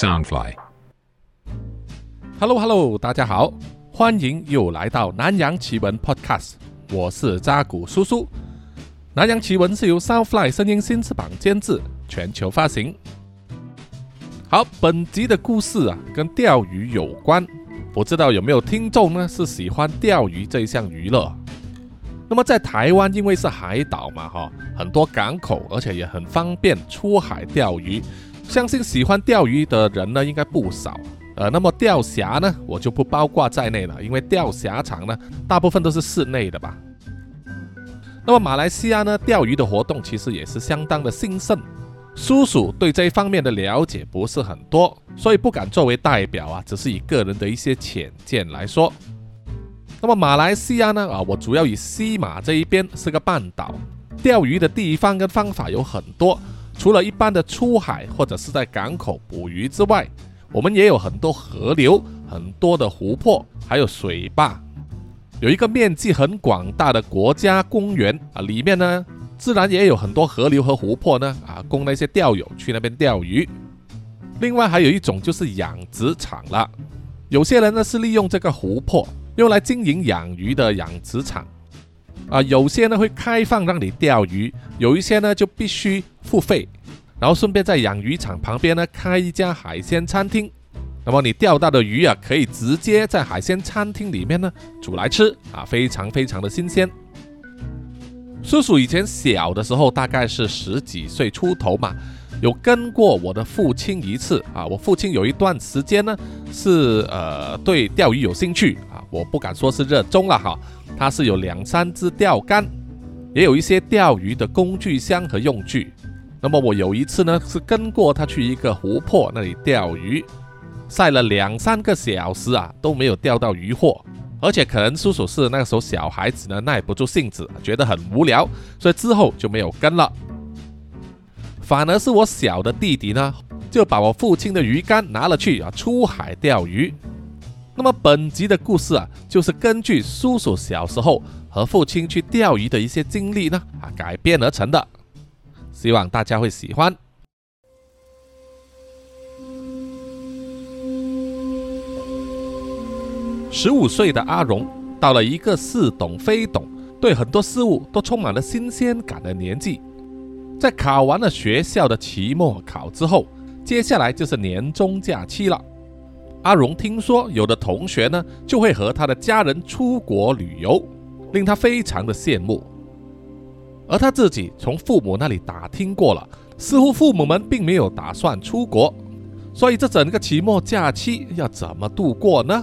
Soundfly。Hello Hello，大家好，欢迎又来到南洋奇闻 Podcast，我是扎古叔叔。南洋奇闻是由 Soundfly 声音新翅膀监制，全球发行。好，本集的故事啊，跟钓鱼有关。不知道有没有听众呢是喜欢钓鱼这一项娱乐？那么在台湾，因为是海岛嘛，哈，很多港口，而且也很方便出海钓鱼。相信喜欢钓鱼的人呢，应该不少。呃，那么钓峡呢，我就不包括在内了，因为钓峡场呢，大部分都是室内的吧。那么马来西亚呢，钓鱼的活动其实也是相当的兴盛。叔叔对这一方面的了解不是很多，所以不敢作为代表啊，只是以个人的一些浅见来说。那么马来西亚呢，啊，我主要以西马这一边是个半岛，钓鱼的地方跟方法有很多，除了一般的出海或者是在港口捕鱼之外，我们也有很多河流、很多的湖泊，还有水坝，有一个面积很广大的国家公园啊，里面呢。自然也有很多河流和湖泊呢，啊，供那些钓友去那边钓鱼。另外还有一种就是养殖场了，有些人呢是利用这个湖泊用来经营养鱼的养殖场，啊，有些呢会开放让你钓鱼，有一些呢就必须付费，然后顺便在养鱼场旁边呢开一家海鲜餐厅，那么你钓到的鱼啊可以直接在海鲜餐厅里面呢煮来吃，啊，非常非常的新鲜。叔叔以前小的时候，大概是十几岁出头嘛，有跟过我的父亲一次啊。我父亲有一段时间呢，是呃对钓鱼有兴趣啊，我不敢说是热衷了哈。他是有两三支钓竿，也有一些钓鱼的工具箱和用具。那么我有一次呢，是跟过他去一个湖泊那里钓鱼，晒了两三个小时啊，都没有钓到鱼货。而且可能叔叔是那个时候小孩子呢，耐不住性子，觉得很无聊，所以之后就没有跟了。反而是我小的弟弟呢，就把我父亲的鱼竿拿了去啊，出海钓鱼。那么本集的故事啊，就是根据叔叔小时候和父亲去钓鱼的一些经历呢啊改编而成的，希望大家会喜欢。十五岁的阿荣到了一个似懂非懂、对很多事物都充满了新鲜感的年纪。在考完了学校的期末考之后，接下来就是年终假期了。阿荣听说有的同学呢就会和他的家人出国旅游，令他非常的羡慕。而他自己从父母那里打听过了，似乎父母们并没有打算出国，所以这整个期末假期要怎么度过呢？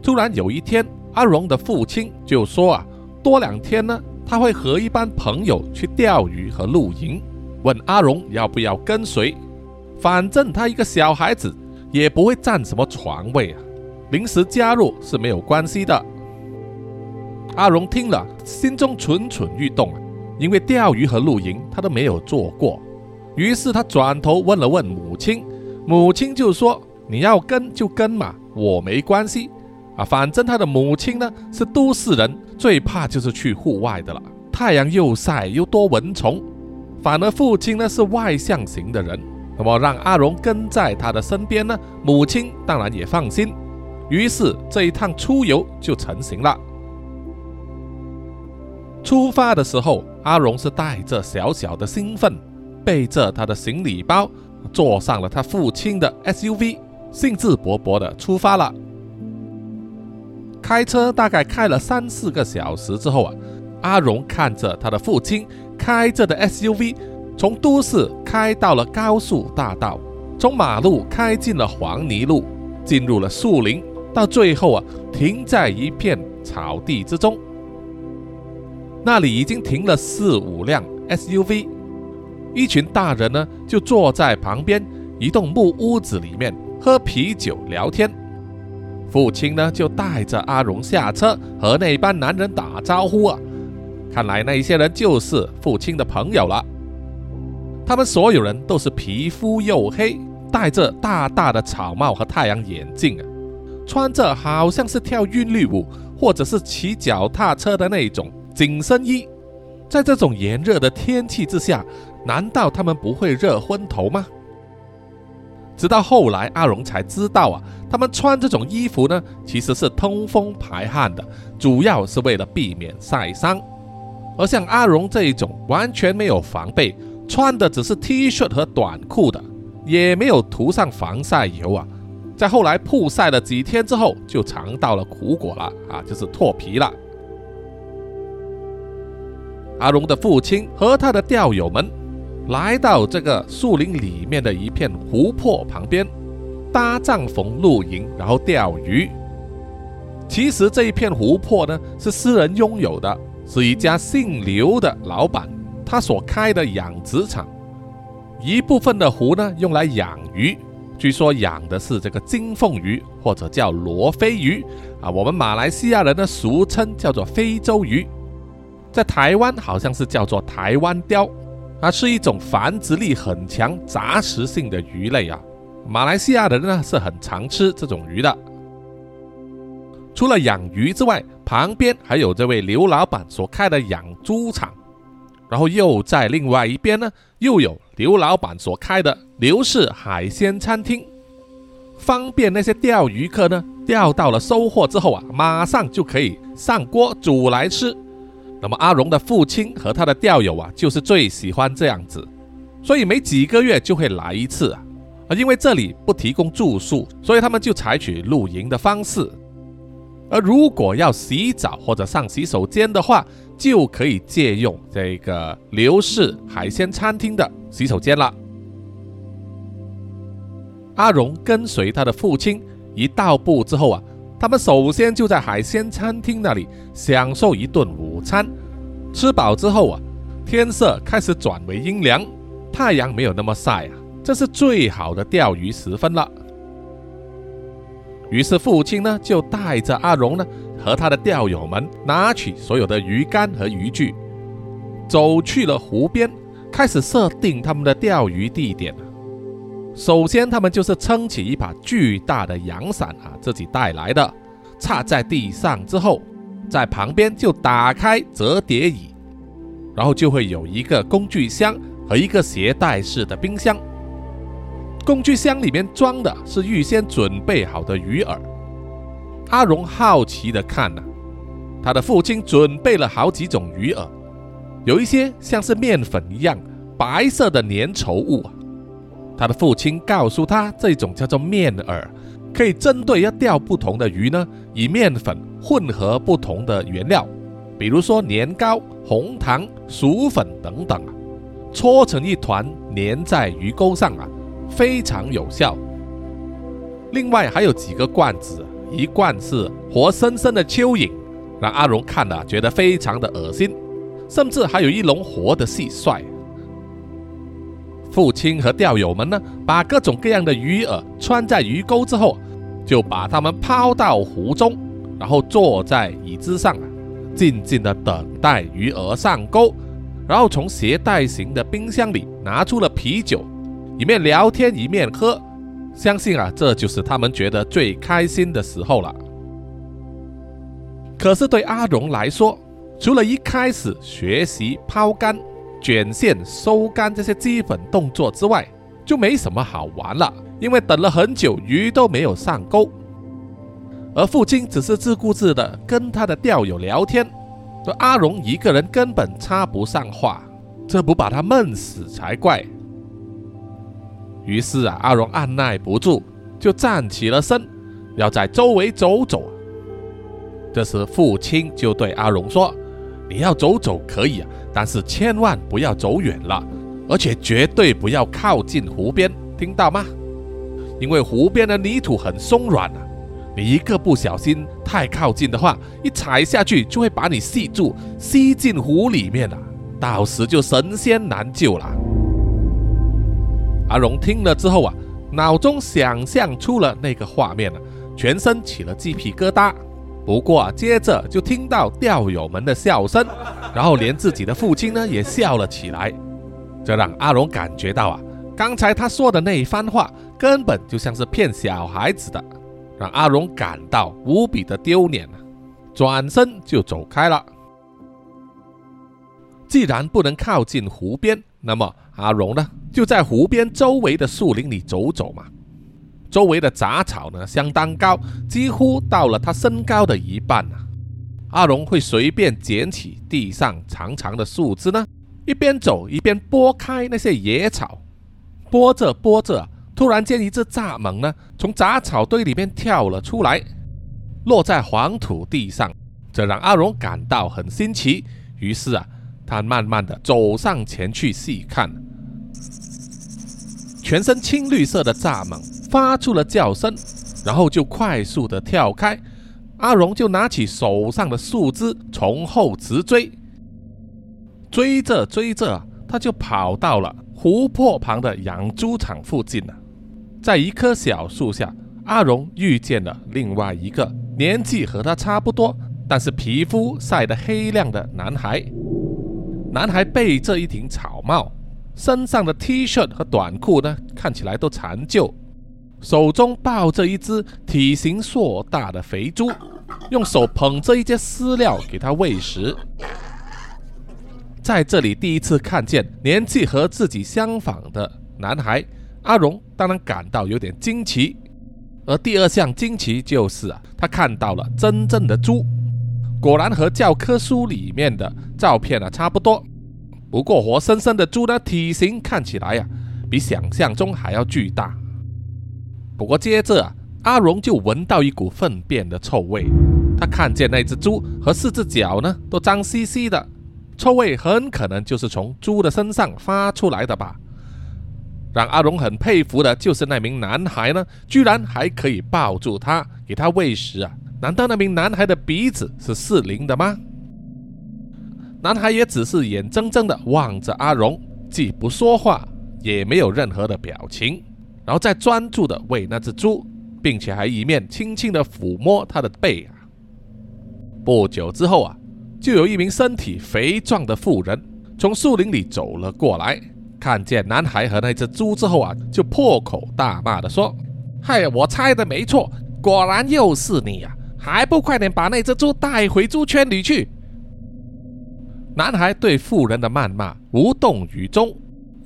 突然有一天，阿荣的父亲就说啊，多两天呢，他会和一班朋友去钓鱼和露营，问阿荣要不要跟随。反正他一个小孩子，也不会占什么床位啊，临时加入是没有关系的。阿荣听了，心中蠢蠢欲动啊，因为钓鱼和露营他都没有做过。于是他转头问了问母亲，母亲就说：“你要跟就跟嘛，我没关系。”啊，反正他的母亲呢是都市人，最怕就是去户外的了，太阳又晒又多蚊虫。反而父亲呢是外向型的人，那么让阿荣跟在他的身边呢，母亲当然也放心。于是这一趟出游就成型了。出发的时候，阿荣是带着小小的兴奋，背着他的行李包，坐上了他父亲的 SUV，兴致勃勃的出发了。开车大概开了三四个小时之后啊，阿荣看着他的父亲开着的 SUV 从都市开到了高速大道，从马路开进了黄泥路，进入了树林，到最后啊停在一片草地之中。那里已经停了四五辆 SUV，一群大人呢就坐在旁边一栋木屋子里面喝啤酒聊天。父亲呢，就带着阿荣下车，和那班男人打招呼啊。看来那些人就是父亲的朋友了。他们所有人都是皮肤黝黑，戴着大大的草帽和太阳眼镜啊，穿着好像是跳韵律舞或者是骑脚踏车的那种紧身衣。在这种炎热的天气之下，难道他们不会热昏头吗？直到后来，阿荣才知道啊，他们穿这种衣服呢，其实是通风排汗的，主要是为了避免晒伤。而像阿荣这一种完全没有防备，穿的只是 T 恤和短裤的，也没有涂上防晒油啊，在后来曝晒了几天之后，就尝到了苦果了啊，就是脱皮了。阿荣的父亲和他的钓友们来到这个树林里面的一片湖泊旁边，搭帐篷露营，然后钓鱼。其实这一片湖泊呢，是私人拥有的。是一家姓刘的老板，他所开的养殖场，一部分的湖呢用来养鱼，据说养的是这个金凤鱼或者叫罗非鱼啊，我们马来西亚人呢俗称叫做非洲鱼，在台湾好像是叫做台湾鲷，它是一种繁殖力很强、杂食性的鱼类啊，马来西亚人呢是很常吃这种鱼的。除了养鱼之外，旁边还有这位刘老板所开的养猪场，然后又在另外一边呢，又有刘老板所开的刘氏海鲜餐厅，方便那些钓鱼客呢，钓到了收获之后啊，马上就可以上锅煮来吃。那么阿荣的父亲和他的钓友啊，就是最喜欢这样子，所以每几个月就会来一次啊。啊，因为这里不提供住宿，所以他们就采取露营的方式。而如果要洗澡或者上洗手间的话，就可以借用这个刘氏海鲜餐厅的洗手间了。阿荣跟随他的父亲一到步之后啊，他们首先就在海鲜餐厅那里享受一顿午餐。吃饱之后啊，天色开始转为阴凉，太阳没有那么晒啊，这是最好的钓鱼时分了。于是父亲呢，就带着阿荣呢和他的钓友们，拿起所有的鱼竿和渔具，走去了湖边，开始设定他们的钓鱼地点。首先，他们就是撑起一把巨大的阳伞啊，自己带来的，插在地上之后，在旁边就打开折叠椅，然后就会有一个工具箱和一个携带式的冰箱。工具箱里面装的是预先准备好的鱼饵。阿荣好奇地看呢，他的父亲准备了好几种鱼饵，有一些像是面粉一样白色的粘稠物。他的父亲告诉他，这种叫做面饵，可以针对要钓不同的鱼呢，以面粉混合不同的原料，比如说年糕、红糖、薯粉等等啊，搓成一团粘在鱼钩上啊。非常有效。另外还有几个罐子，一罐是活生生的蚯蚓，让阿荣看了觉得非常的恶心。甚至还有一笼活的蟋蟀。父亲和钓友们呢，把各种各样的鱼饵穿在鱼钩之后，就把它们抛到湖中，然后坐在椅子上，静静的等待鱼饵上钩，然后从携带型的冰箱里拿出了啤酒。一面聊天一面喝，相信啊，这就是他们觉得最开心的时候了。可是对阿荣来说，除了一开始学习抛竿、卷线、收竿这些基本动作之外，就没什么好玩了。因为等了很久，鱼都没有上钩，而父亲只是自顾自的跟他的钓友聊天，说阿荣一个人根本插不上话，这不把他闷死才怪。于是啊，阿荣按耐不住，就站起了身，要在周围走走。这时，父亲就对阿荣说：“你要走走可以啊，但是千万不要走远了，而且绝对不要靠近湖边，听到吗？因为湖边的泥土很松软啊，你一个不小心太靠近的话，一踩下去就会把你吸住，吸进湖里面了，到时就神仙难救了。”阿荣听了之后啊，脑中想象出了那个画面了，全身起了鸡皮疙瘩。不过，接着就听到钓友们的笑声，然后连自己的父亲呢也笑了起来。这让阿荣感觉到啊，刚才他说的那一番话根本就像是骗小孩子的，让阿荣感到无比的丢脸啊，转身就走开了。既然不能靠近湖边，那么阿荣呢，就在湖边周围的树林里走走嘛。周围的杂草呢相当高，几乎到了他身高的一半啊。阿荣会随便捡起地上长长的树枝呢，一边走一边拨开那些野草，拨着拨着，突然间一只蚱蜢呢从杂草堆里面跳了出来，落在黄土地上，这让阿荣感到很新奇。于是啊，他慢慢的走上前去细看，全身青绿色的蚱蜢发出了叫声，然后就快速的跳开。阿荣就拿起手上的树枝，从后直追。追着追着，他就跑到了湖泊旁的养猪场附近了。在一棵小树下，阿荣遇见了另外一个年纪和他差不多，但是皮肤晒得黑亮的男孩。男孩背着一顶草帽，身上的 T 恤和短裤呢，看起来都残旧，手中抱着一只体型硕大的肥猪。用手捧着一些饲料给它喂食，在这里第一次看见年纪和自己相仿的男孩，阿荣当然感到有点惊奇。而第二项惊奇就是啊，他看到了真正的猪，果然和教科书里面的照片啊差不多。不过活生生的猪的，体型看起来呀，比想象中还要巨大。不过接着啊。阿荣就闻到一股粪便的臭味，他看见那只猪和四只脚呢都脏兮兮的，臭味很可能就是从猪的身上发出来的吧。让阿荣很佩服的就是那名男孩呢，居然还可以抱住他，给他喂食啊！难道那名男孩的鼻子是适灵的吗？男孩也只是眼睁睁的望着阿荣，既不说话，也没有任何的表情，然后再专注的喂那只猪。并且还一面轻轻的抚摸他的背啊。不久之后啊，就有一名身体肥壮的妇人从树林里走了过来，看见男孩和那只猪之后啊，就破口大骂的说：“嗨，我猜的没错，果然又是你呀！还不快点把那只猪带回猪圈里去！”男孩对妇人的谩骂无动于衷，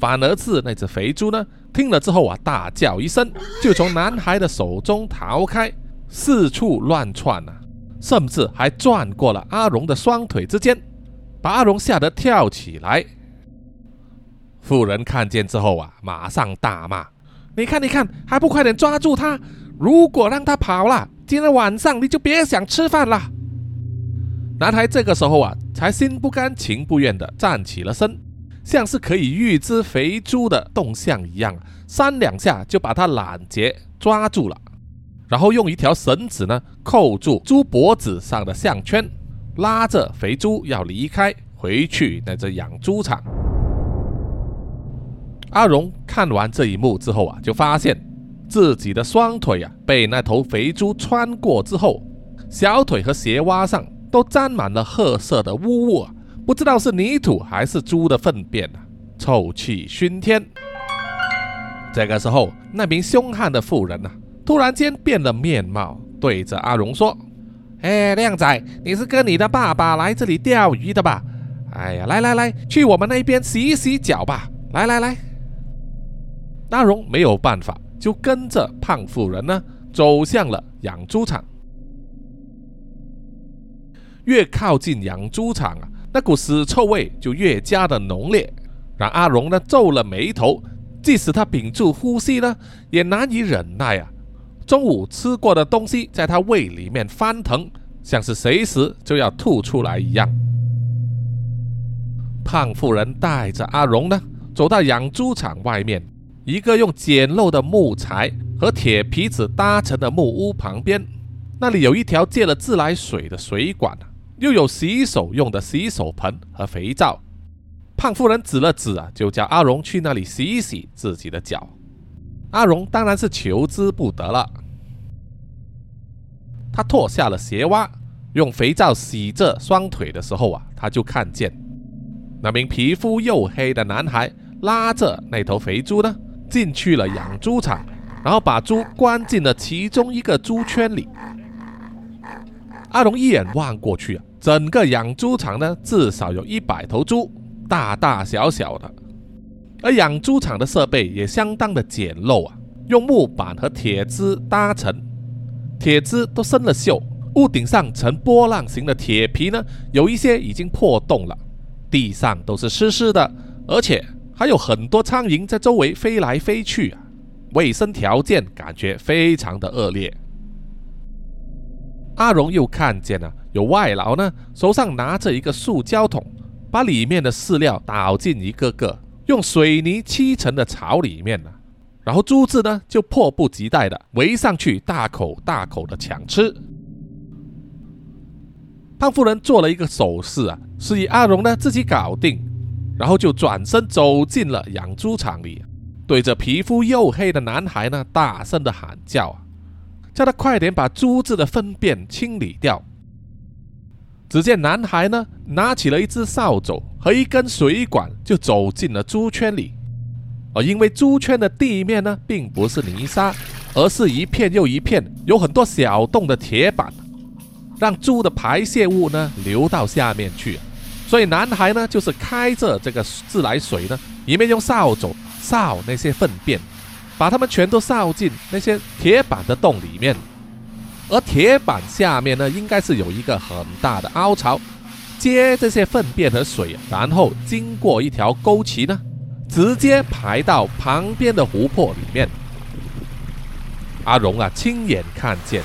反而是那只肥猪呢。听了之后啊，大叫一声，就从男孩的手中逃开，四处乱窜啊，甚至还转过了阿荣的双腿之间，把阿荣吓得跳起来。妇人看见之后啊，马上大骂：“你看，你看，还不快点抓住他！如果让他跑了，今天晚上你就别想吃饭了。”男孩这个时候啊，才心不甘情不愿地站起了身。像是可以预知肥猪的动向一样，三两下就把它揽结抓住了，然后用一条绳子呢扣住猪脖子上的项圈，拉着肥猪要离开，回去那只养猪场。阿荣看完这一幕之后啊，就发现自己的双腿啊被那头肥猪穿过之后，小腿和鞋袜上都沾满了褐色的污物啊。不知道是泥土还是猪的粪便啊，臭气熏天。这个时候，那名凶悍的妇人啊，突然间变了面貌，对着阿荣说：“哎，靓仔，你是跟你的爸爸来这里钓鱼的吧？哎呀，来来来，去我们那边洗洗脚吧！来来来。”阿荣没有办法，就跟着胖妇人呢，走向了养猪场。越靠近养猪场啊。那股屎臭味就越加的浓烈，让阿荣呢皱了眉头，即使他屏住呼吸呢，也难以忍耐啊。中午吃过的东西在他胃里面翻腾，像是随时就要吐出来一样。胖妇人带着阿荣呢，走到养猪场外面一个用简陋的木材和铁皮子搭成的木屋旁边，那里有一条借了自来水的水管又有洗手用的洗手盆和肥皂，胖妇人指了指啊，就叫阿荣去那里洗一洗自己的脚。阿荣当然是求之不得了。他脱下了鞋袜，用肥皂洗着双腿的时候啊，他就看见那名皮肤黝黑的男孩拉着那头肥猪呢，进去了养猪场，然后把猪关进了其中一个猪圈里。阿荣一眼望过去啊，整个养猪场呢，至少有一百头猪，大大小小的。而养猪场的设备也相当的简陋啊，用木板和铁枝搭成，铁枝都生了锈，屋顶上呈波浪形的铁皮呢，有一些已经破洞了，地上都是湿湿的，而且还有很多苍蝇在周围飞来飞去啊，卫生条件感觉非常的恶劣。阿荣又看见了有外劳呢，手上拿着一个塑胶桶，把里面的饲料倒进一个个用水泥砌成的槽里面呢。然后猪子呢就迫不及待的围上去，大口大口的抢吃。胖夫人做了一个手势啊，示意阿荣呢自己搞定，然后就转身走进了养猪场里，对着皮肤黝黑的男孩呢大声的喊叫啊，叫他快点把猪子的粪便清理掉。只见男孩呢拿起了一只扫帚和一根水管，就走进了猪圈里。而因为猪圈的地面呢，并不是泥沙，而是一片又一片有很多小洞的铁板，让猪的排泄物呢流到下面去。所以男孩呢，就是开着这个自来水呢，一面用扫帚扫那些粪便，把它们全都扫进那些铁板的洞里面。而铁板下面呢，应该是有一个很大的凹槽，接这些粪便和水，然后经过一条沟渠呢。直接排到旁边的湖泊里面。阿荣啊，亲眼看见，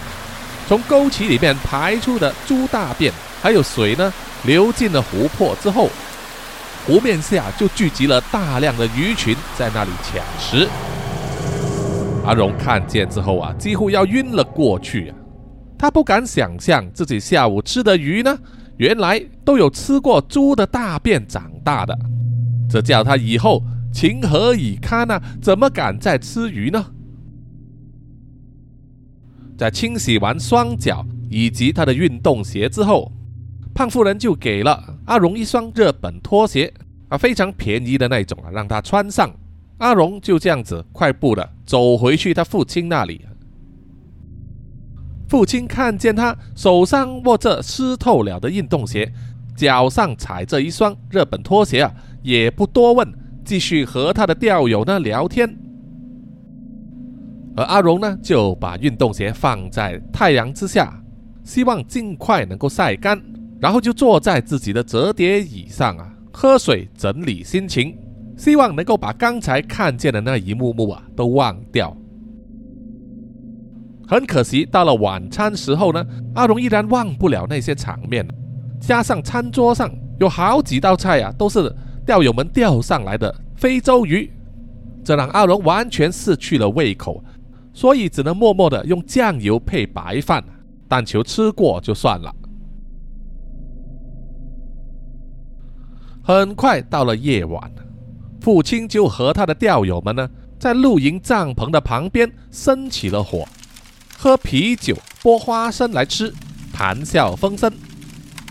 从沟渠里面排出的猪大便还有水呢，流进了湖泊之后，湖面下就聚集了大量的鱼群在那里抢食。阿荣看见之后啊，几乎要晕了过去啊！他不敢想象自己下午吃的鱼呢，原来都有吃过猪的大便长大的。这叫他以后情何以堪呢？怎么敢再吃鱼呢？在清洗完双脚以及他的运动鞋之后，胖夫人就给了阿荣一双日本拖鞋啊，非常便宜的那种啊，让他穿上。阿荣就这样子快步的走回去他父亲那里。父亲看见他手上握着湿透了的运动鞋，脚上踩着一双日本拖鞋啊。也不多问，继续和他的钓友呢聊天。而阿荣呢，就把运动鞋放在太阳之下，希望尽快能够晒干，然后就坐在自己的折叠椅上啊，喝水整理心情，希望能够把刚才看见的那一幕幕啊都忘掉。很可惜，到了晚餐时候呢，阿荣依然忘不了那些场面，加上餐桌上有好几道菜啊，都是。钓友们钓上来的非洲鱼，这让阿荣完全失去了胃口，所以只能默默的用酱油配白饭，但求吃过就算了。很快到了夜晚，父亲就和他的钓友们呢，在露营帐篷的旁边生起了火，喝啤酒、剥花生来吃，谈笑风生。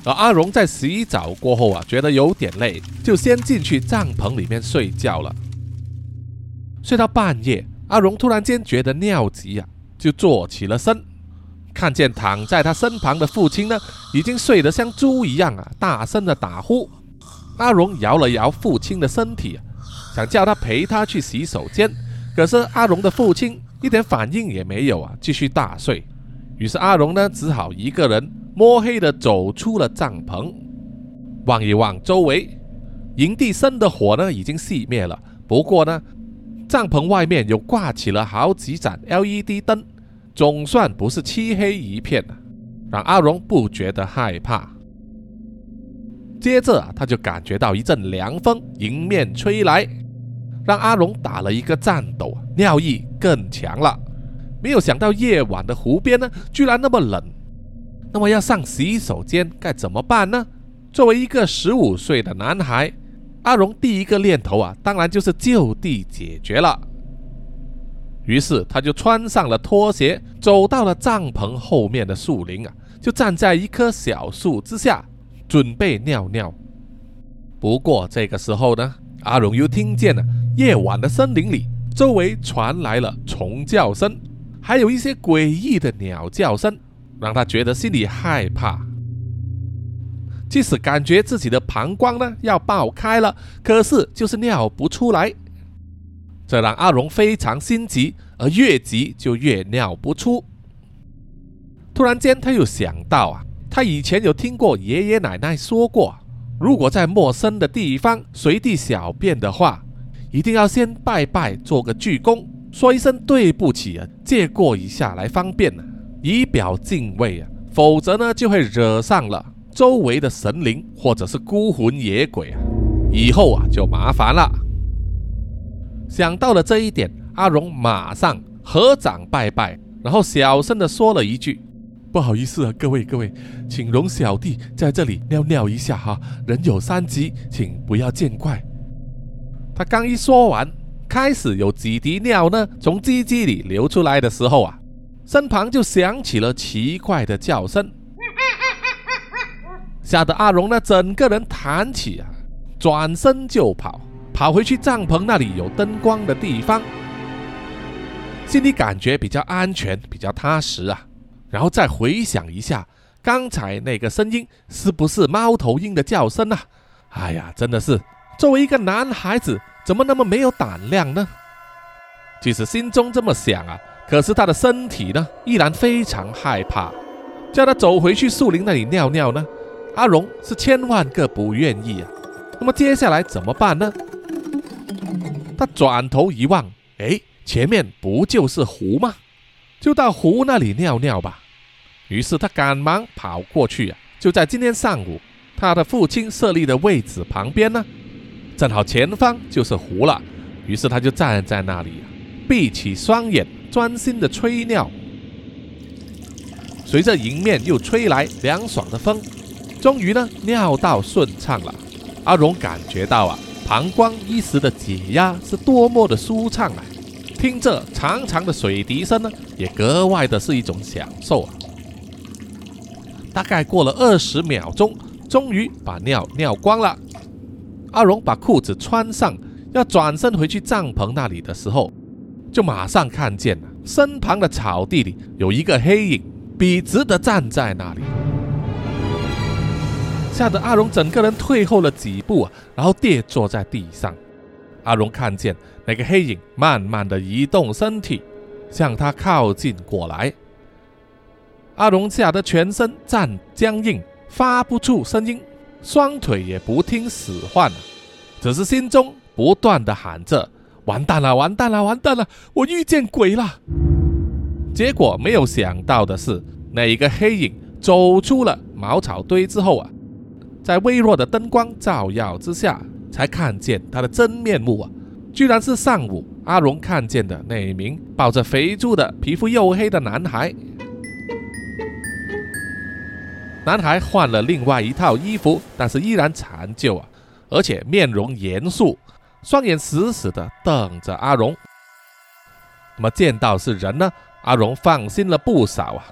而阿荣在洗澡过后啊，觉得有点累，就先进去帐篷里面睡觉了。睡到半夜，阿荣突然间觉得尿急啊，就坐起了身，看见躺在他身旁的父亲呢，已经睡得像猪一样啊，大声的打呼。阿荣摇了摇父亲的身体，想叫他陪他去洗手间，可是阿荣的父亲一点反应也没有啊，继续大睡。于是阿荣呢，只好一个人。摸黑的走出了帐篷，望一望周围，营地生的火呢已经熄灭了。不过呢，帐篷外面又挂起了好几盏 LED 灯，总算不是漆黑一片让阿荣不觉得害怕。接着啊，他就感觉到一阵凉风迎面吹来，让阿荣打了一个颤抖，尿意更强了。没有想到夜晚的湖边呢，居然那么冷。那么要上洗手间该怎么办呢？作为一个十五岁的男孩，阿荣第一个念头啊，当然就是就地解决了。于是他就穿上了拖鞋，走到了帐篷后面的树林啊，就站在一棵小树之下，准备尿尿。不过这个时候呢，阿荣又听见了夜晚的森林里周围传来了虫叫声，还有一些诡异的鸟叫声。让他觉得心里害怕，即使感觉自己的膀胱呢要爆开了，可是就是尿不出来。这让阿荣非常心急，而越急就越尿不出。突然间，他又想到啊，他以前有听过爷爷奶奶说过，如果在陌生的地方随地小便的话，一定要先拜拜，做个鞠躬，说一声对不起啊，借过一下来方便呢，以表敬畏啊，否则呢就会惹上了周围的神灵或者是孤魂野鬼啊，以后啊就麻烦了。想到了这一点，阿荣马上合掌拜拜，然后小声的说了一句。不好意思啊，各位各位，请容小弟在这里尿尿一下哈，人有三急，请不要见怪。他刚一说完，开始有几滴尿呢从鸡鸡里流出来的时候啊，身旁就响起了奇怪的叫声，吓得阿荣呢整个人弹起啊，转身就跑，跑回去帐篷那里有灯光的地方，心里感觉比较安全，比较踏实啊。然后再回想一下刚才那个声音是不是猫头鹰的叫声啊？哎呀，真的是作为一个男孩子，怎么那么没有胆量呢？即使心中这么想啊，可是他的身体呢，依然非常害怕。叫他走回去树林那里尿尿呢，阿荣是千万个不愿意啊。那么接下来怎么办呢？他转头一望，哎，前面不就是湖吗？就到湖那里尿尿吧。于是他赶忙跑过去啊！就在今天上午，他的父亲设立的位置旁边呢，正好前方就是湖了。于是他就站在那里，闭起双眼，专心的吹尿。随着迎面又吹来凉爽的风，终于呢尿道顺畅了。阿荣感觉到啊，膀胱一时的解压是多么的舒畅啊！听着长长的水滴声呢，也格外的是一种享受啊。大概过了二十秒钟，终于把尿尿光了。阿荣把裤子穿上，要转身回去帐篷那里的时候，就马上看见了身旁的草地里有一个黑影，笔直的站在那里，吓得阿荣整个人退后了几步啊，然后跌坐在地上。阿荣看见。那个黑影慢慢的移动身体，向他靠近过来。阿荣吓得全身站僵硬，发不出声音，双腿也不听使唤了，只是心中不断的喊着：“完蛋了，完蛋了，完蛋了，我遇见鬼了！”结果没有想到的是，那一个黑影走出了茅草堆之后啊，在微弱的灯光照耀之下，才看见他的真面目啊！居然是上午阿荣看见的那一名抱着肥猪的皮肤黝黑的男孩。男孩换了另外一套衣服，但是依然残旧啊，而且面容严肃，双眼死死的瞪着阿荣。那么见到是人呢，阿荣放心了不少啊，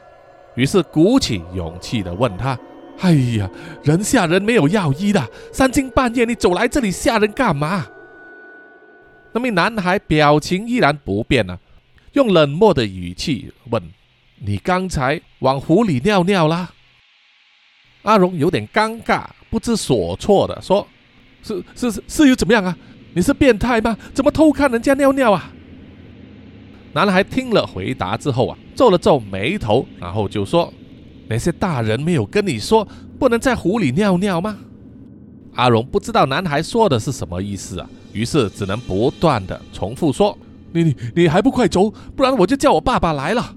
于是鼓起勇气的问他：“哎呀，人吓人没有药医的，三更半夜你走来这里吓人干嘛？”那名男孩表情依然不变啊，用冷漠的语气问：“你刚才往湖里尿尿啦？”阿荣有点尴尬，不知所措的说：“是是是，又怎么样啊？你是变态吗？怎么偷看人家尿尿啊？”男孩听了回答之后啊，皱了皱眉头，然后就说：“那些大人没有跟你说不能在湖里尿尿吗？”阿荣不知道男孩说的是什么意思啊。于是只能不断的重复说：“你你你还不快走，不然我就叫我爸爸来了。”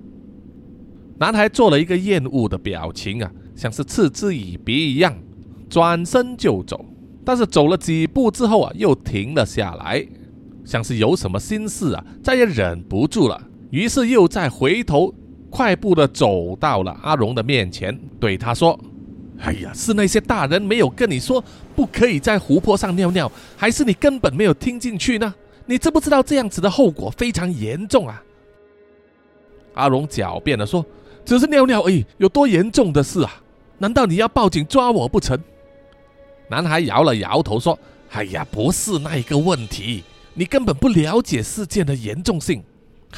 男孩做了一个厌恶的表情啊，像是嗤之以鼻一样，转身就走。但是走了几步之后啊，又停了下来，像是有什么心事啊，再也忍不住了。于是又再回头，快步的走到了阿荣的面前，对他说。哎呀，是那些大人没有跟你说不可以在湖泊上尿尿，还是你根本没有听进去呢？你知不知道这样子的后果非常严重啊？阿荣狡辩的说：“只是尿尿而已，有多严重的事啊？难道你要报警抓我不成？”男孩摇了摇头说：“哎呀，不是那一个问题，你根本不了解事件的严重性。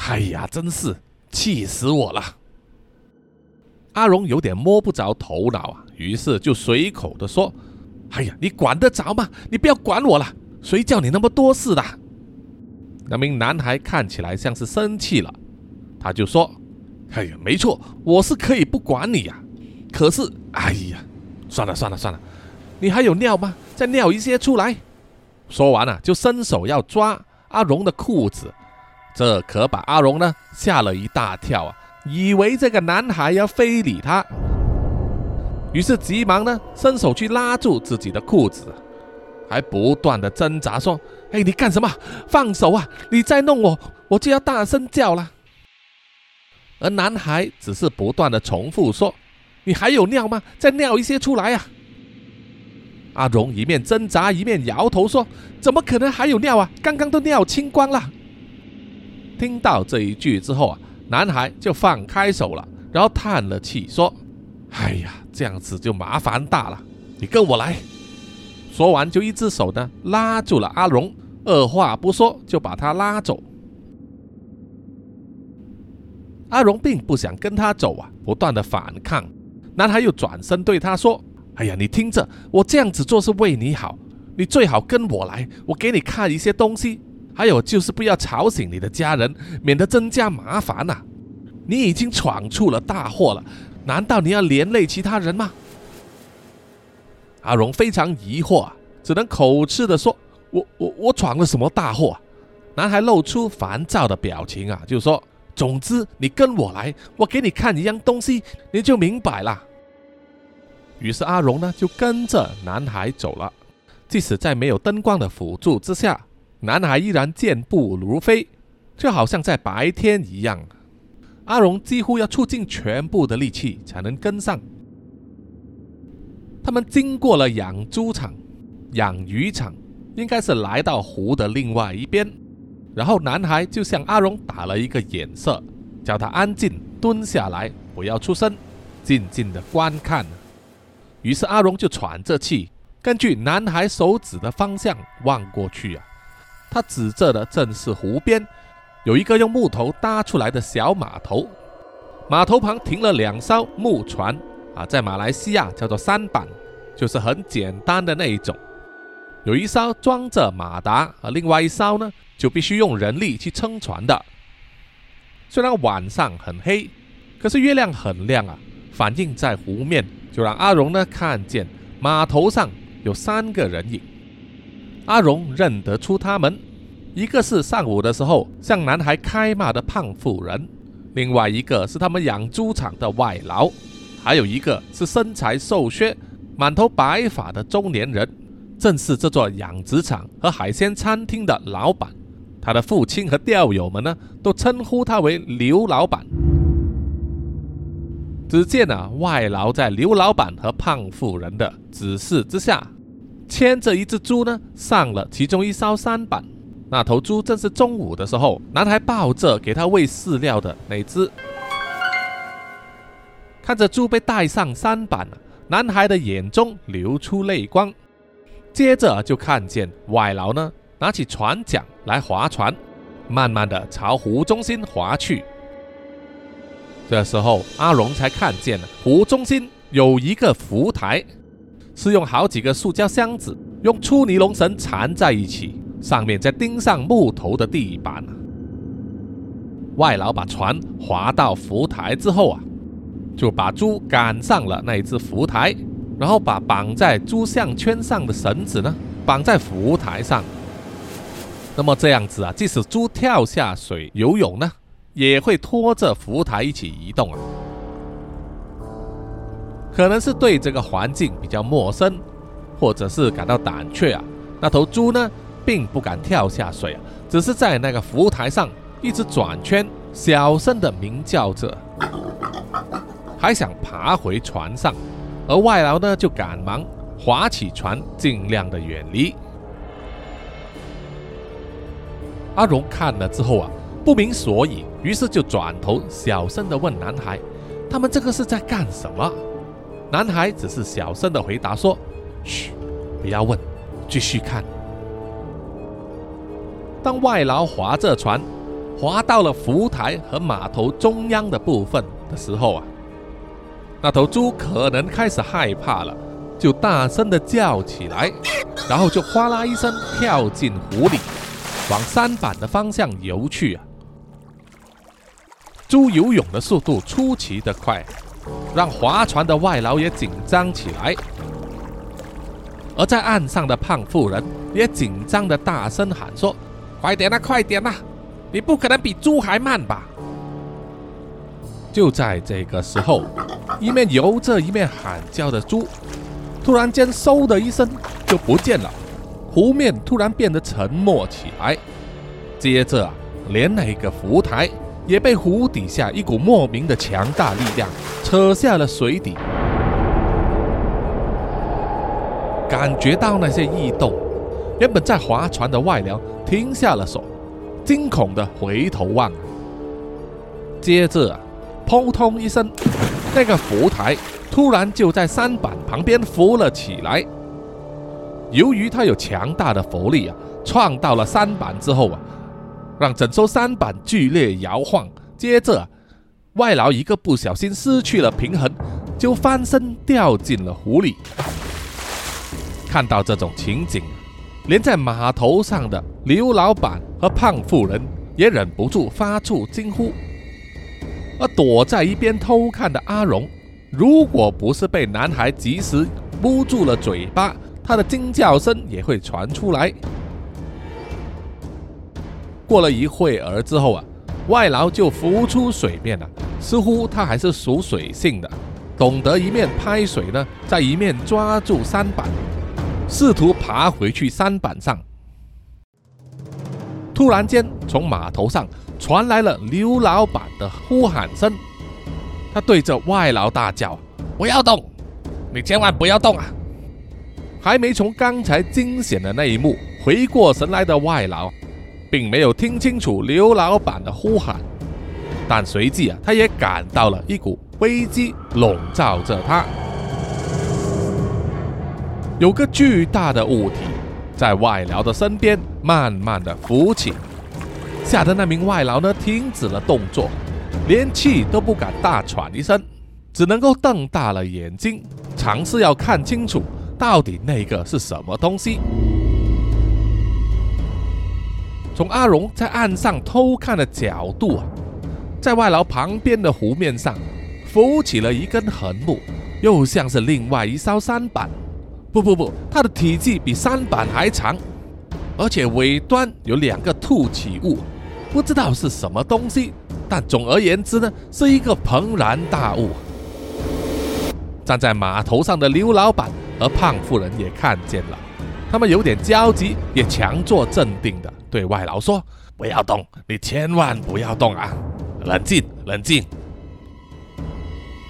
哎呀，真是气死我了！”阿荣有点摸不着头脑啊。于是就随口的说：“哎呀，你管得着吗？你不要管我了，谁叫你那么多事的？”那名男孩看起来像是生气了，他就说：“哎呀，没错，我是可以不管你呀，可是，哎呀，算了算了算了，你还有尿吗？再尿一些出来。”说完了，就伸手要抓阿荣的裤子，这可把阿荣呢吓了一大跳啊，以为这个男孩要非礼他，于是急忙呢伸手去拉住自己的裤子。还不断的挣扎说：“哎，你干什么？放手啊！你再弄我，我就要大声叫了。”而男孩只是不断的重复说：“你还有尿吗？再尿一些出来啊！”阿荣一面挣扎一面摇头说：“怎么可能还有尿啊？刚刚都尿清光了。”听到这一句之后啊，男孩就放开手了，然后叹了气说：“哎呀，这样子就麻烦大了，你跟我来。”说完，就一只手呢拉住了阿荣，二话不说就把他拉走。阿荣并不想跟他走啊，不断的反抗。男孩又转身对他说：“哎呀，你听着，我这样子做是为你好，你最好跟我来，我给你看一些东西。还有就是不要吵醒你的家人，免得增加麻烦呐。你已经闯出了大祸了，难道你要连累其他人吗？”阿荣非常疑惑，啊只能口吃的说：“我我我闯了什么大祸？”啊男孩露出烦躁的表情啊，就说：“总之，你跟我来，我给你看一样东西，你就明白了。”于是阿荣呢就跟着男孩走了。即使在没有灯光的辅助之下，男孩依然健步如飞，就好像在白天一样。阿荣几乎要出尽全部的力气才能跟上。他们经过了养猪场、养鱼场，应该是来到湖的另外一边。然后男孩就向阿荣打了一个眼色，叫他安静蹲下来，不要出声，静静的观看。于是阿荣就喘着气，根据男孩手指的方向望过去啊，他指着的正是湖边，有一个用木头搭出来的小码头，码头旁停了两艘木船。啊，在马来西亚叫做三板，就是很简单的那一种。有一艘装着马达，而另外一艘呢，就必须用人力去撑船的。虽然晚上很黑，可是月亮很亮啊，反映在湖面，就让阿荣呢看见码头上有三个人影。阿荣认得出他们，一个是上午的时候向男孩开骂的胖妇人，另外一个是他们养猪场的外劳。还有一个是身材瘦削、满头白发的中年人，正是这座养殖场和海鲜餐厅的老板。他的父亲和钓友们呢，都称呼他为刘老板。只见啊，外劳在刘老板和胖妇人的指示之下，牵着一只猪呢，上了其中一艘舢板。那头猪正是中午的时候，男孩抱着给他喂饲料的那只。看着猪被带上山板，男孩的眼中流出泪光。接着就看见外劳呢，拿起船桨来划船，慢慢的朝湖中心划去。这时候，阿龙才看见湖中心有一个浮台，是用好几个塑胶箱子用粗尼龙绳缠在一起，上面再钉上木头的地板。外劳把船划到浮台之后啊。就把猪赶上了那一只浮台，然后把绑在猪项圈上的绳子呢绑在浮台上。那么这样子啊，即使猪跳下水游泳呢，也会拖着浮台一起移动啊。可能是对这个环境比较陌生，或者是感到胆怯啊，那头猪呢并不敢跳下水啊，只是在那个浮台上一直转圈，小声的鸣叫着。还想爬回船上，而外劳呢就赶忙划起船，尽量的远离。阿荣看了之后啊，不明所以，于是就转头小声的问男孩：“他们这个是在干什么？”男孩只是小声的回答说：“嘘，不要问，继续看。”当外劳划着船，划到了浮台和码头中央的部分的时候啊。那头猪可能开始害怕了，就大声的叫起来，然后就哗啦一声跳进湖里，往三板的方向游去啊。猪游泳的速度出奇的快，让划船的外劳也紧张起来。而在岸上的胖妇人也紧张的大声喊说：“快点啊，快点啊！你不可能比猪还慢吧？”就在这个时候，一面游着一面喊叫的猪，突然间“嗖”的一声就不见了，湖面突然变得沉默起来。接着啊，连那个浮台也被湖底下一股莫名的强大力量扯下了水底。感觉到那些异动，原本在划船的外僚停下了手，惊恐的回头望。接着啊。扑通一声，那个浮台突然就在山板旁边浮了起来。由于它有强大的浮力啊，撞到了山板之后啊，让整艘山板剧烈摇晃。接着，外劳一个不小心失去了平衡，就翻身掉进了湖里。看到这种情景，连在码头上的刘老板和胖妇人也忍不住发出惊呼。而躲在一边偷看的阿荣，如果不是被男孩及时捂住了嘴巴，他的惊叫声也会传出来。过了一会儿之后啊，外劳就浮出水面了。似乎他还是属水性的，懂得一面拍水呢，在一面抓住山板，试图爬回去山板上。突然间，从码头上。传来了刘老板的呼喊声，他对着外劳大叫：“不要动，你千万不要动啊！”还没从刚才惊险的那一幕回过神来的外劳，并没有听清楚刘老板的呼喊，但随即啊，他也感到了一股危机笼罩着他，有个巨大的物体在外劳的身边慢慢的浮起。吓得那名外劳呢停止了动作，连气都不敢大喘一声，只能够瞪大了眼睛，尝试要看清楚到底那个是什么东西。从阿荣在岸上偷看的角度啊，在外劳旁边的湖面上浮起了一根横木，又像是另外一艘舢板。不不不，它的体积比舢板还长，而且尾端有两个凸起物。不知道是什么东西，但总而言之呢，是一个庞然大物。站在码头上的刘老板和胖妇人也看见了，他们有点焦急，也强作镇定的对外劳说：“不要动，你千万不要动啊，冷静，冷静。”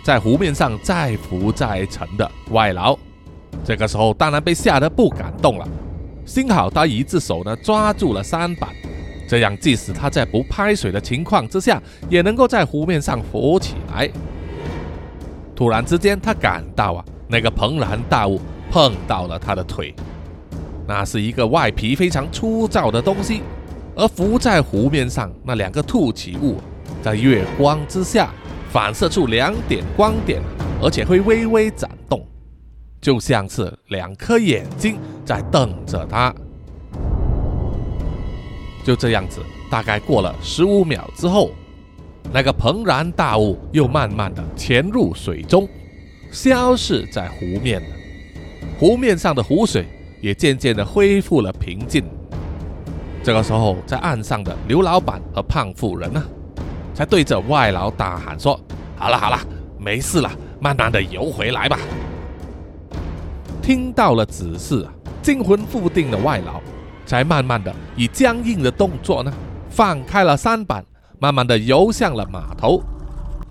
在湖面上再浮再沉的外劳，这个时候当然被吓得不敢动了。幸好他一只手呢抓住了舢板。这样，即使他在不拍水的情况之下，也能够在湖面上浮起来。突然之间，他感到啊，那个庞然大物碰到了他的腿，那是一个外皮非常粗糙的东西，而浮在湖面上那两个凸起物，在月光之下反射出两点光点，而且会微微展动，就像是两颗眼睛在瞪着他。就这样子，大概过了十五秒之后，那个庞然大物又慢慢的潜入水中，消失在湖面了。湖面上的湖水也渐渐的恢复了平静。这个时候，在岸上的刘老板和胖妇人呢，才对着外劳大喊说：“好了好了，没事了，慢慢的游回来吧。”听到了指示啊，惊魂甫定的外劳。才慢慢的以僵硬的动作呢，放开了舢板，慢慢的游向了码头，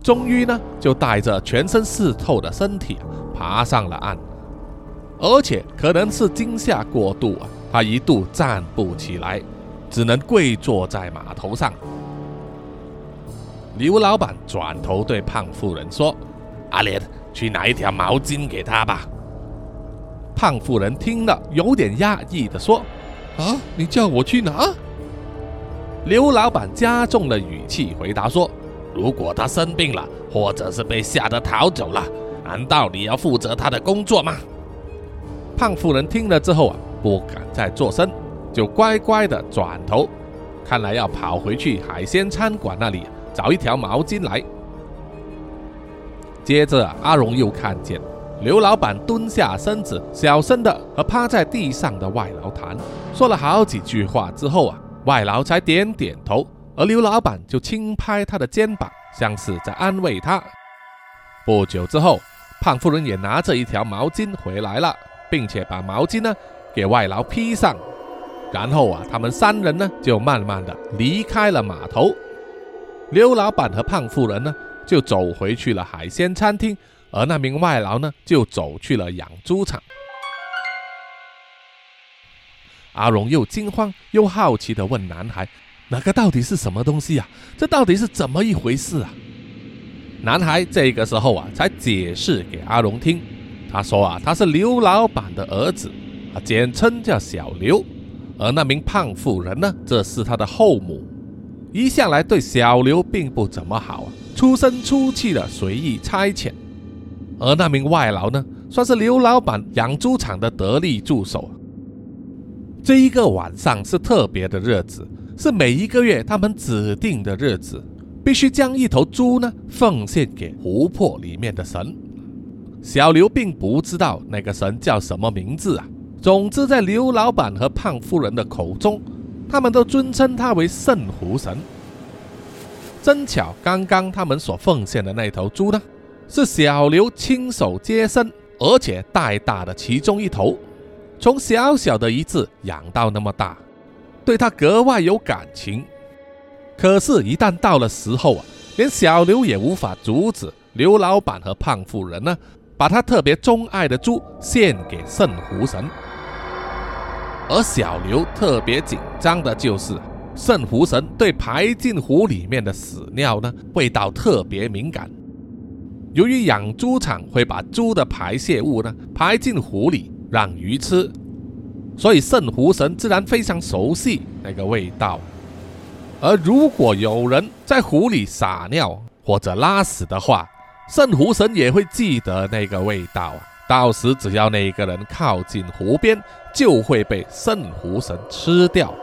终于呢，就带着全身湿透的身体爬上了岸，而且可能是惊吓过度啊，他一度站不起来，只能跪坐在码头上。刘老板转头对胖妇人说：“阿莲，去拿一条毛巾给他吧。”胖妇人听了，有点讶异的说。啊！你叫我去哪？刘老板加重了语气回答说：“如果他生病了，或者是被吓得逃走了，难道你要负责他的工作吗？”胖妇人听了之后啊，不敢再作声，就乖乖的转头，看来要跑回去海鲜餐馆那里找一条毛巾来。接着，阿荣又看见刘老板蹲下身子，小声的和趴在地上的外劳谈，说了好几句话之后啊，外劳才点点头，而刘老板就轻拍他的肩膀，像是在安慰他。不久之后，胖夫人也拿着一条毛巾回来了，并且把毛巾呢给外劳披上。然后啊，他们三人呢就慢慢的离开了码头。刘老板和胖妇人呢就走回去了海鲜餐厅，而那名外劳呢就走去了养猪场。阿荣又惊慌又好奇的问男孩：“那个到底是什么东西啊？这到底是怎么一回事啊？”男孩这个时候啊才解释给阿荣听，他说啊他是刘老板的儿子，啊简称叫小刘。而那名胖妇人呢，这是他的后母，一向来对小刘并不怎么好啊，出声出气的随意差遣。而那名外劳呢，算是刘老板养猪场的得力助手。这一个晚上是特别的日子，是每一个月他们指定的日子，必须将一头猪呢奉献给湖泊里面的神。小刘并不知道那个神叫什么名字啊。总之，在刘老板和胖夫人的口中，他们都尊称他为圣湖神。真巧，刚刚他们所奉献的那头猪呢，是小刘亲手接生，而且带大的其中一头，从小小的一只养到那么大，对他格外有感情。可是，一旦到了时候啊，连小刘也无法阻止刘老板和胖妇人呢，把他特别钟爱的猪献给圣湖神。而小刘特别紧张的就是，圣湖神对排进湖里面的屎尿呢，味道特别敏感。由于养猪场会把猪的排泄物呢排进湖里让鱼吃，所以圣湖神自然非常熟悉那个味道。而如果有人在湖里撒尿或者拉屎的话，圣湖神也会记得那个味道啊。到时只要那个人靠近湖边，就会被圣湖神吃掉。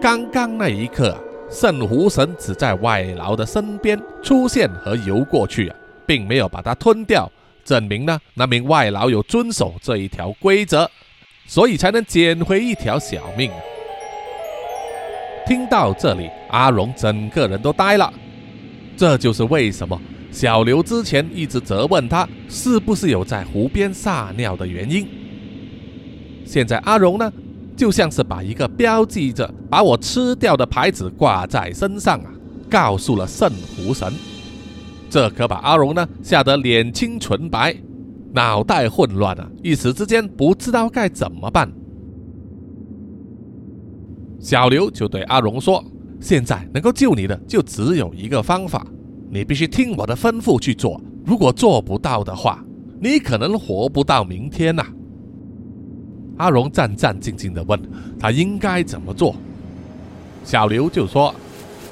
刚刚那一刻，圣湖神只在外劳的身边出现和游过去啊，并没有把它吞掉，证明呢那名外劳有遵守这一条规则，所以才能捡回一条小命。听到这里，阿荣整个人都呆了，这就是为什么。小刘之前一直责问他是不是有在湖边撒尿的原因。现在阿荣呢，就像是把一个标记着把我吃掉的牌子挂在身上啊，告诉了圣湖神。这可把阿荣呢吓得脸青唇白，脑袋混乱啊，一时之间不知道该怎么办。小刘就对阿荣说：“现在能够救你的就只有一个方法。”你必须听我的吩咐去做，如果做不到的话，你可能活不到明天呐。阿荣战战兢兢地问他应该怎么做。小刘就说：“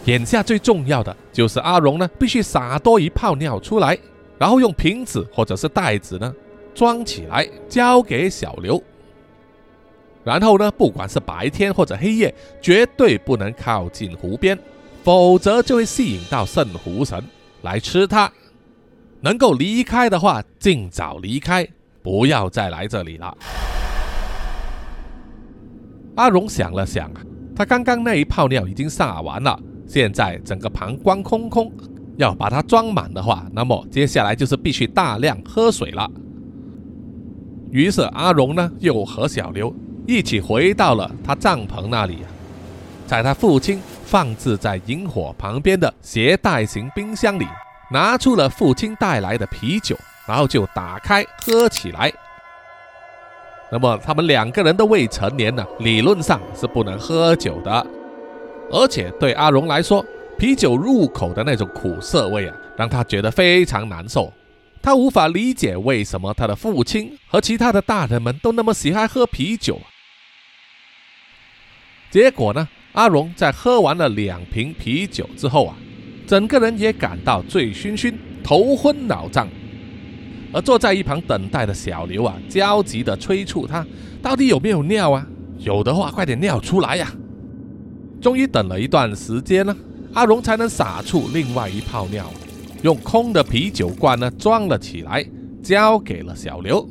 眼下最重要的就是阿荣呢，必须撒多一泡尿出来，然后用瓶子或者是袋子呢装起来，交给小刘。然后呢，不管是白天或者黑夜，绝对不能靠近湖边。”否则就会吸引到圣湖神来吃它。能够离开的话，尽早离开，不要再来这里了。阿荣想了想，他刚刚那一泡尿已经撒完了，现在整个膀胱空空，要把它装满的话，那么接下来就是必须大量喝水了。于是阿荣呢，又和小刘一起回到了他帐篷那里，在他父亲。放置在萤火旁边的携带型冰箱里，拿出了父亲带来的啤酒，然后就打开喝起来。那么他们两个人都未成年呢，理论上是不能喝酒的。而且对阿荣来说，啤酒入口的那种苦涩味啊，让他觉得非常难受。他无法理解为什么他的父亲和其他的大人们都那么喜爱喝啤酒。结果呢？阿荣在喝完了两瓶啤酒之后啊，整个人也感到醉醺醺、头昏脑胀。而坐在一旁等待的小刘啊，焦急地催促他：“到底有没有尿啊？有的话快点尿出来呀！终于等了一段时间呢，阿荣才能撒出另外一泡尿，用空的啤酒罐呢装了起来，交给了小刘。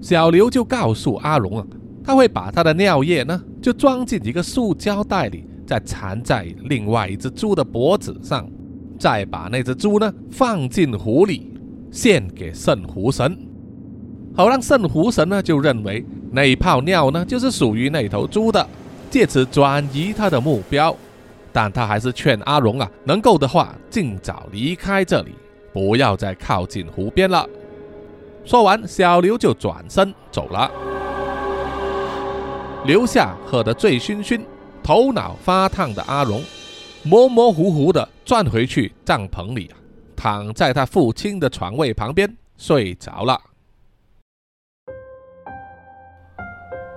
小刘就告诉阿荣啊，他会把他的尿液呢就装进一个塑胶袋里，再缠在另外一只猪的脖子上，再把那只猪呢放进湖里，献给圣湖神，好让圣湖神呢就认为那一泡尿呢就是属于那头猪的。借此转移他的目标，但他还是劝阿荣啊，能够的话尽早离开这里，不要再靠近湖边了。说完，小刘就转身走了，留下喝得醉醺醺、头脑发烫的阿荣，模模糊糊的转回去帐篷里，躺在他父亲的床位旁边睡着了。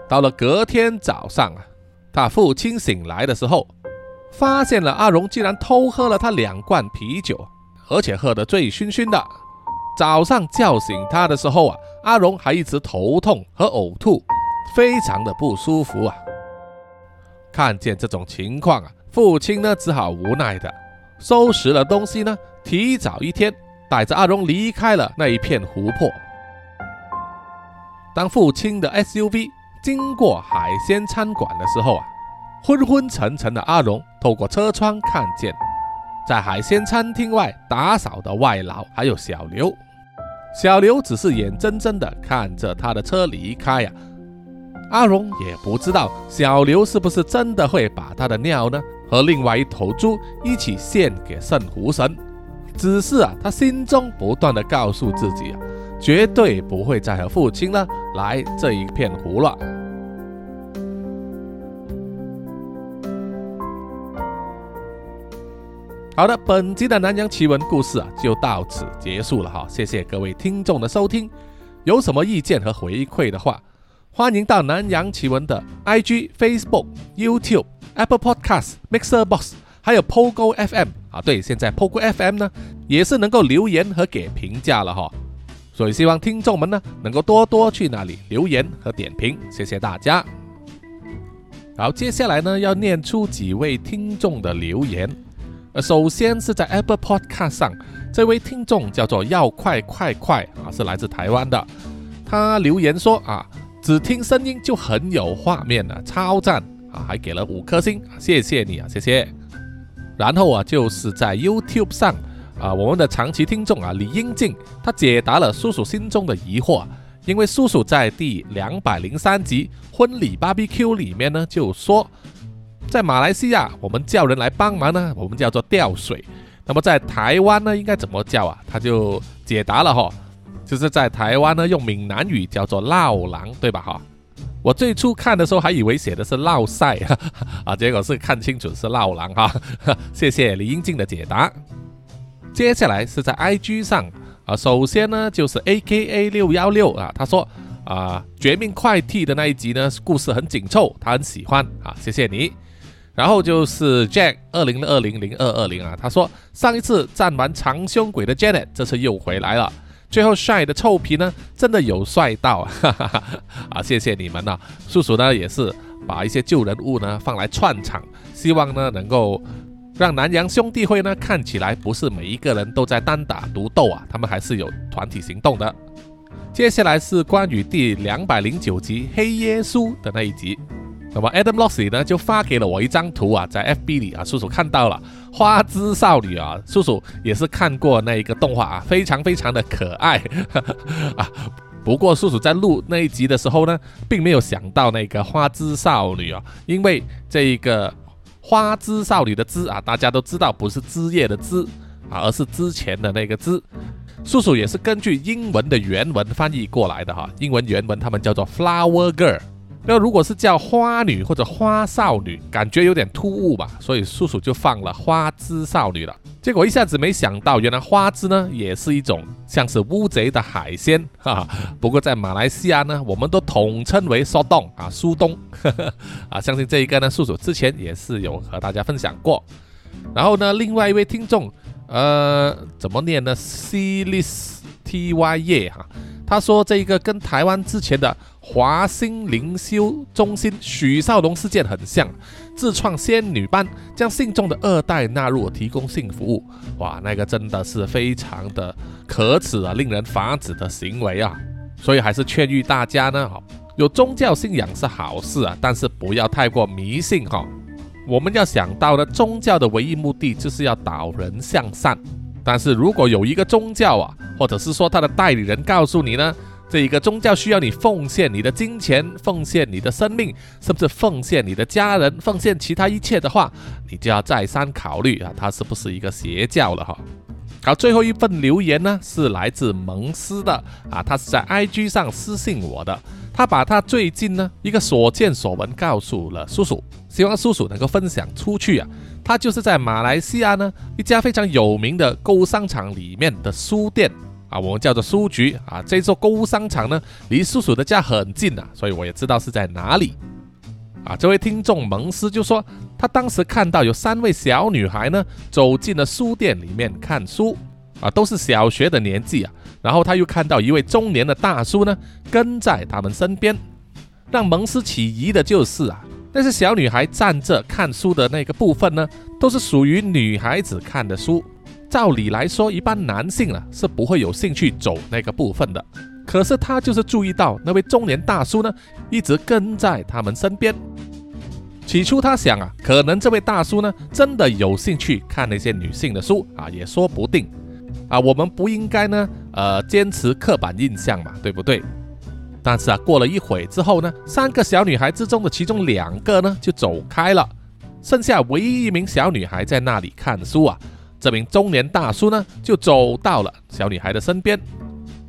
到了隔天早上啊。他父亲醒来的时候，发现了阿荣竟然偷喝了他两罐啤酒，而且喝得醉醺醺的。早上叫醒他的时候啊，阿荣还一直头痛和呕吐，非常的不舒服啊。看见这种情况啊，父亲呢只好无奈的收拾了东西呢，提早一天带着阿荣离开了那一片湖泊。当父亲的 SUV。经过海鲜餐馆的时候啊，昏昏沉沉的阿荣透过车窗看见，在海鲜餐厅外打扫的外劳还有小刘。小刘只是眼睁睁地看着他的车离开呀。阿荣也不知道小刘是不是真的会把他的尿呢和另外一头猪一起献给圣湖神，只是啊，他心中不断的告诉自己啊。绝对不会再和父亲呢来这一片湖了。好的，本集的南洋奇闻故事啊就到此结束了哈，谢谢各位听众的收听。有什么意见和回馈的话，欢迎到南洋奇闻的 IG、Facebook、YouTube、Apple Podcast、Mixer Box，还有 Pogo FM 啊。对，现在 Pogo FM 呢也是能够留言和给评价了哈。所以希望听众们呢能够多多去那里留言和点评，谢谢大家。好，接下来呢要念出几位听众的留言。呃，首先是在 Apple Podcast 上，这位听众叫做要快快快啊，是来自台湾的。他留言说啊，只听声音就很有画面了，超赞啊，还给了五颗星，谢谢你啊，谢谢。然后啊，就是在 YouTube 上。啊，我们的长期听众啊，李英静，他解答了叔叔心中的疑惑。因为叔叔在第两百零三集婚礼 BBQ 里面呢，就说在马来西亚我们叫人来帮忙呢，我们叫做吊水。那么在台湾呢，应该怎么叫啊？他就解答了哈，就是在台湾呢，用闽南语叫做闹郎，对吧？哈，我最初看的时候还以为写的是闹赛 啊，结果是看清楚是闹狼哈。谢谢李英静的解答。接下来是在 IG 上啊，首先呢就是 AKA 六幺六啊，他说啊，绝命快递的那一集呢故事很紧凑，他很喜欢啊，谢谢你。然后就是 Jack 二零二零零二二零啊，他说上一次战完长胸鬼的 Janet，这次又回来了，最后帅的臭皮呢真的有帅到哈哈哈啊，谢谢你们呐，叔叔呢也是把一些旧人物呢放来串场，希望呢能够。让南洋兄弟会呢看起来不是每一个人都在单打独斗啊，他们还是有团体行动的。接下来是关于第两百零九集黑耶稣的那一集，那么 Adam Lossy 呢就发给了我一张图啊，在 FB 里啊，叔叔看到了花枝少女啊，叔叔也是看过那一个动画啊，非常非常的可爱啊。不过叔叔在录那一集的时候呢，并没有想到那个花枝少女啊，因为这一个。花枝少女的枝啊，大家都知道不是枝叶的枝啊，而是之前的那个枝。叔叔也是根据英文的原文翻译过来的哈，英文原文他们叫做 flower girl。那如果是叫花女或者花少女，感觉有点突兀吧，所以叔叔就放了花枝少女了。结果一下子没想到，原来花枝呢也是一种像是乌贼的海鲜 哈。不过在马来西亚呢，我们都统称为苏东啊，苏东 啊。相信这一个呢，叔叔之前也是有和大家分享过。然后呢，另外一位听众，呃，怎么念呢？C L I S T Y E 哈。他说：“这一个跟台湾之前的华兴灵修中心许少龙事件很像，自创仙女班，将信众的二代纳入提供性服务。哇，那个真的是非常的可耻啊，令人发指的行为啊！所以还是劝喻大家呢，哈，有宗教信仰是好事啊，但是不要太过迷信哈。我们要想到的宗教的唯一目的就是要导人向善。但是如果有一个宗教啊，或者是说他的代理人告诉你呢，这一个宗教需要你奉献你的金钱，奉献你的生命，甚至奉献你的家人，奉献其他一切的话，你就要再三考虑啊，它是不是一个邪教了哈。好，最后一份留言呢，是来自蒙斯的啊，他是在 IG 上私信我的。他把他最近呢一个所见所闻告诉了叔叔，希望叔叔能够分享出去啊。他就是在马来西亚呢一家非常有名的购物商场里面的书店啊，我们叫做书局啊。这座购物商场呢离叔叔的家很近啊，所以我也知道是在哪里啊。这位听众蒙斯就说，他当时看到有三位小女孩呢走进了书店里面看书啊，都是小学的年纪啊。然后他又看到一位中年的大叔呢，跟在他们身边。让蒙斯起疑的就是啊，那些小女孩站着看书的那个部分呢，都是属于女孩子看的书。照理来说，一般男性啊是不会有兴趣走那个部分的。可是他就是注意到那位中年大叔呢，一直跟在他们身边。起初他想啊，可能这位大叔呢真的有兴趣看那些女性的书啊，也说不定。啊，我们不应该呢，呃，坚持刻板印象嘛，对不对？但是啊，过了一会之后呢，三个小女孩之中的其中两个呢就走开了，剩下唯一一名小女孩在那里看书啊。这名中年大叔呢就走到了小女孩的身边，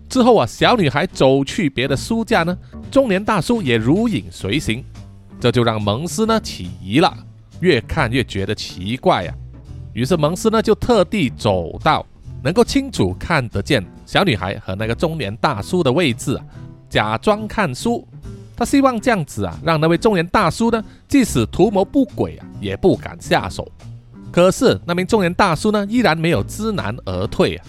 之后啊，小女孩走去别的书架呢，中年大叔也如影随形，这就让蒙斯呢起疑了，越看越觉得奇怪呀。于是蒙斯呢就特地走到。能够清楚看得见小女孩和那个中年大叔的位置，假装看书。他希望这样子啊，让那位中年大叔呢，即使图谋不轨啊，也不敢下手。可是那名中年大叔呢，依然没有知难而退啊。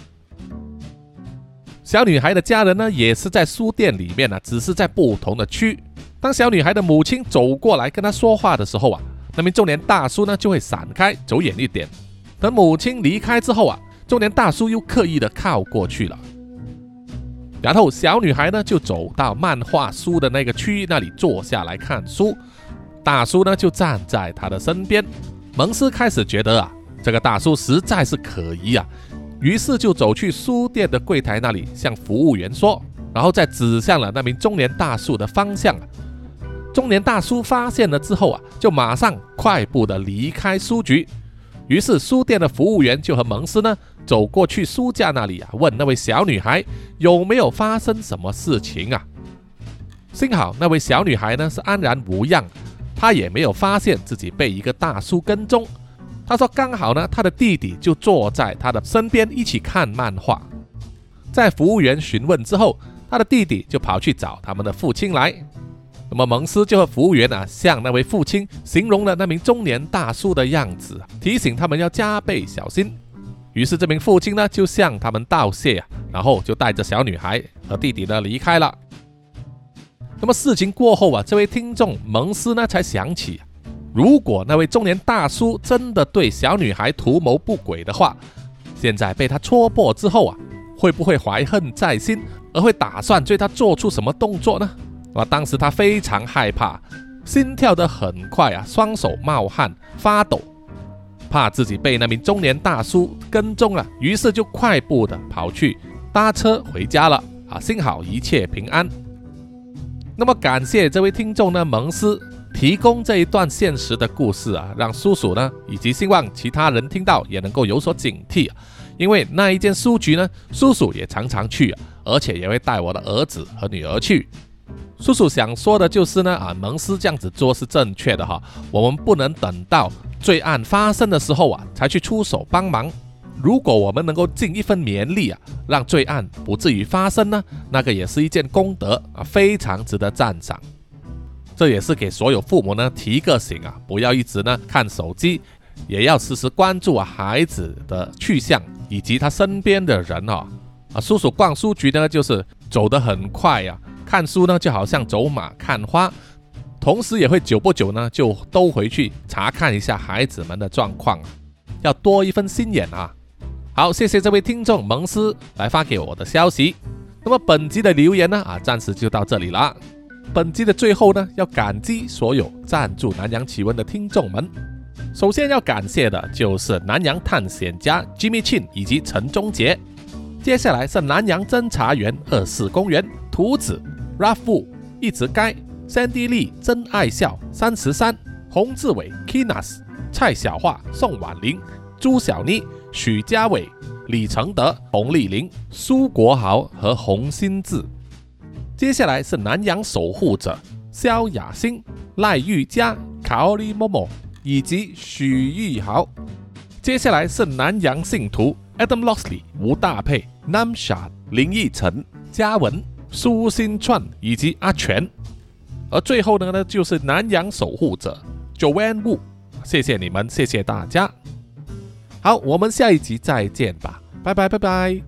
小女孩的家人呢，也是在书店里面呢，只是在不同的区。当小女孩的母亲走过来跟她说话的时候啊，那名中年大叔呢，就会闪开，走远一点。等母亲离开之后啊。中年大叔又刻意的靠过去了，然后小女孩呢就走到漫画书的那个区域那里坐下来看书，大叔呢就站在她的身边。蒙斯开始觉得啊，这个大叔实在是可疑啊，于是就走去书店的柜台那里向服务员说，然后再指向了那名中年大叔的方向。中年大叔发现了之后啊，就马上快步的离开书局。于是书店的服务员就和蒙斯呢走过去书架那里啊，问那位小女孩有没有发生什么事情啊？幸好那位小女孩呢是安然无恙，他也没有发现自己被一个大叔跟踪。他说刚好呢，他的弟弟就坐在他的身边一起看漫画。在服务员询问之后，他的弟弟就跑去找他们的父亲来。那么蒙斯就和服务员啊，向那位父亲形容了那名中年大叔的样子，提醒他们要加倍小心。于是这名父亲呢，就向他们道谢，然后就带着小女孩和弟弟呢离开了。那么事情过后啊，这位听众蒙斯呢才想起，如果那位中年大叔真的对小女孩图谋不轨的话，现在被他戳破之后啊，会不会怀恨在心，而会打算对他做出什么动作呢？啊！当时他非常害怕，心跳得很快啊，双手冒汗发抖，怕自己被那名中年大叔跟踪了，于是就快步的跑去搭车回家了。啊，幸好一切平安。那么感谢这位听众呢，蒙斯提供这一段现实的故事啊，让叔叔呢以及希望其他人听到也能够有所警惕啊。因为那一间书局呢，叔叔也常常去啊，而且也会带我的儿子和女儿去。叔叔想说的就是呢，啊，蒙斯这样子做是正确的哈。我们不能等到罪案发生的时候啊，才去出手帮忙。如果我们能够尽一份绵力啊，让罪案不至于发生呢，那个也是一件功德啊，非常值得赞赏。这也是给所有父母呢提个醒啊，不要一直呢看手机，也要时时关注孩子的去向以及他身边的人哦。啊，叔叔逛书局呢，就是走得很快呀。看书呢就好像走马看花，同时也会久不久呢就都回去查看一下孩子们的状况啊，要多一份心眼啊。好，谢谢这位听众蒙斯来发给我的消息。那么本集的留言呢啊，暂时就到这里了。本集的最后呢，要感激所有赞助南洋奇闻的听众们。首先要感谢的就是南洋探险家 Jimmy Chin 以及陈忠杰。接下来是南洋侦查员二四公园图子 Rafu 一直该 Sandy 丽真爱笑三十三洪志伟 Kinas 蔡小桦宋婉玲朱小妮许家伟李承德洪丽玲苏国豪和洪新志。接下来是南洋守护者萧雅欣赖玉佳卡奥利默默。以及许玉豪，接下来是南洋信徒 Adam Lossley、吴大佩、Nam s h a、林奕晨、嘉文、苏新串以及阿全，而最后呢呢就是南洋守护者 Joanne Wu，谢谢你们，谢谢大家。好，我们下一集再见吧，拜拜拜拜。